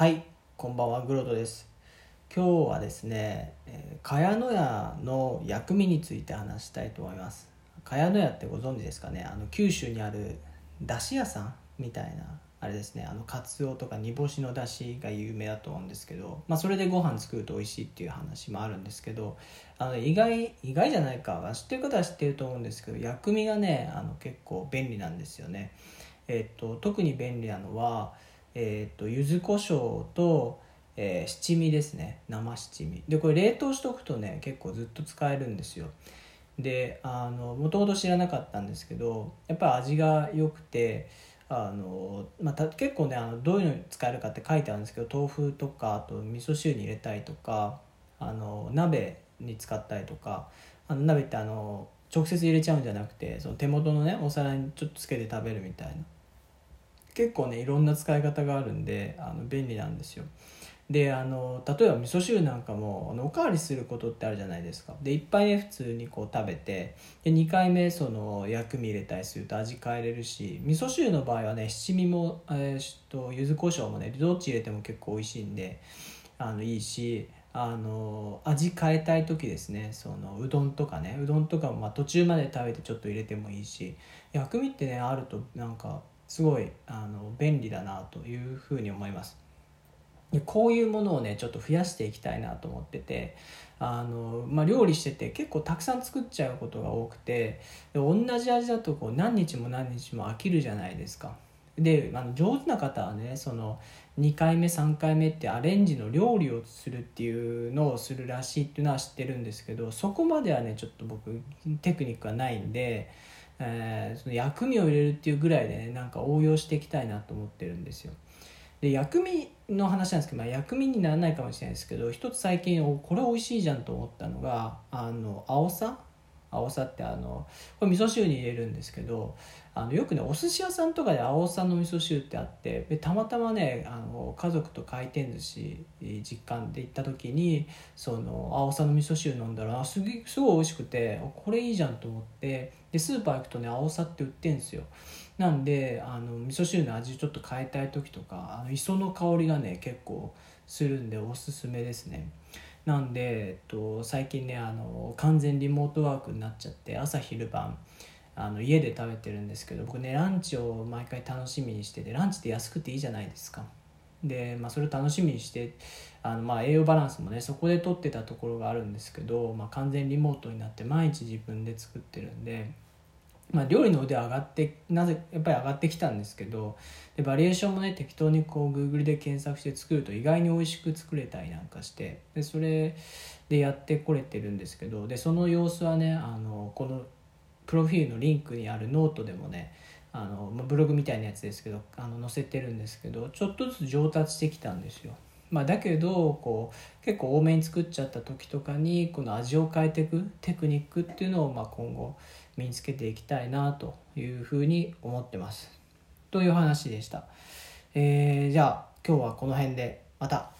はい、こんばんは、グロトです。今日はですね、茅野屋の薬味について話したいと思います。茅野屋ってご存知ですかね、あの九州にある出汁屋さんみたいなあれですね、あのカツオとか煮干しの出汁が有名だと思うんですけど、まあそれでご飯作ると美味しいっていう話もあるんですけど、あの意外意外じゃないか、知ってる方は知ってると思うんですけど、薬味がね、あの結構便利なんですよね。えっと特に便利なのは。えー、と柚子胡椒と、えー七味ですね。生七味。でこれ冷凍しとくとね結構ずっと使えるんですよ。でもともと知らなかったんですけどやっぱり味が良くてあの、まあ、結構ねあのどういうのに使えるかって書いてあるんですけど豆腐とかあと味噌汁に入れたりとかあの鍋に使ったりとかあの鍋ってあの直接入れちゃうんじゃなくてその手元のねお皿にちょっとつけて食べるみたいな。結構ねいろんな使い方があるんであの便利なんですよ。であの例えば味噌汁なんかもあのおかわりすることってあるじゃないですか。で1杯目普通にこう食べてで2回目その薬味入れたりすると味変えれるし味噌汁の場合はね七味も、えー、と柚子胡椒もねどっち入れても結構美味しいんであのいいしあの味変えたい時ですね。そのうどんとかね。うどんとかもまあ途中まで食べてちょっと入れてもいいし薬味ってねあるとなんかすごいあの便利だなというふうに思います。でこういうものをねちょっと増やしていきたいなと思っててあの、まあ、料理してて結構たくさん作っちゃうことが多くてで同じ味だとこう何日も何日も飽きるじゃないですか。であの上手な方はねその2回目3回目ってアレンジの料理をするっていうのをするらしいっていうのは知ってるんですけどそこまではねちょっと僕テクニックがないんでえーその薬味を入れるっていうぐらいでねなんか応用していきたいなと思ってるんですよ。で薬味の話なんですけど、まあ、薬味にならないかもしれないですけど一つ最近これ美味しいじゃんと思ったのがあの青さ青さってあのこれ味噌汁に入れるんですけどあのよくねお寿司屋さんとかで青さの味噌汁ってあってでたまたまねあの家族と回転寿司実感で行った時にその青さの味噌汁飲んだらすげすごい美味しくてこれいいじゃんと思ってでスーパー行くとね青さって売ってんですよ。なんであの味噌汁の味ちょっと変えたい時とかあの磯の香りがね結構するんでおすすめですね。なんで、えっと、最近ねあの完全リモートワークになっちゃって朝昼晩あの家で食べてるんですけど僕ねランチを毎回楽しみにしててランチって安くていいじゃないですかで、まあ、それを楽しみにしてあのまあ栄養バランスもねそこで取ってたところがあるんですけど、まあ、完全リモートになって毎日自分で作ってるんで。まあ、料理の腕は上がってなぜやっぱり上がってきたんですけどでバリエーションもね適当にこう Google で検索して作ると意外に美味しく作れたりなんかしてでそれでやってこれてるんですけどでその様子はねあのこのプロフィールのリンクにあるノートでもねあのまブログみたいなやつですけどあの載せてるんですけどちょっとずつ上達してきたんですよ。まあ、だけどこう結構多めに作っちゃった時とかにこの味を変えていくテクニックっていうのをまあ今後身につけていきたいなというふうに思ってます。という話でした。えーじゃあ今日はこの辺でまた。